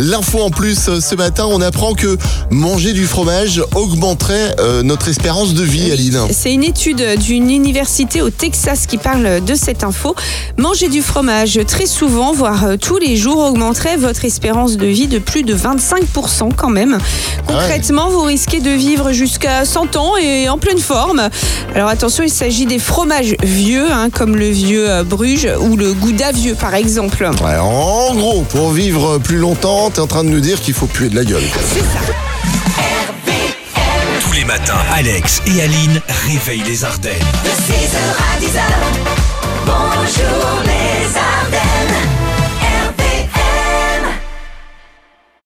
L'info en plus, euh, ce matin, on apprend que manger du fromage augmenterait euh, notre espérance de vie, Aline. C'est une étude d'une université au Texas qui parle de cette info. Manger du fromage très souvent, voire euh, tous les jours, augmenterait votre espérance de vie de plus de 25% quand même. Concrètement, vous risquez de vivre jusqu'à 100 ans et en pleine forme. Alors attention, il s'agit des fromages vieux, hein, comme le vieux euh, Bruges ou le Gouda vieux par exemple. Ouais, en gros, pour vivre plus longtemps, t'es en train de nous dire qu'il faut puer de la gueule. C'est ça. Tous les matins, Alex et Aline réveillent les Ardennes. De 6h à 10h, bonjour les Ardennes.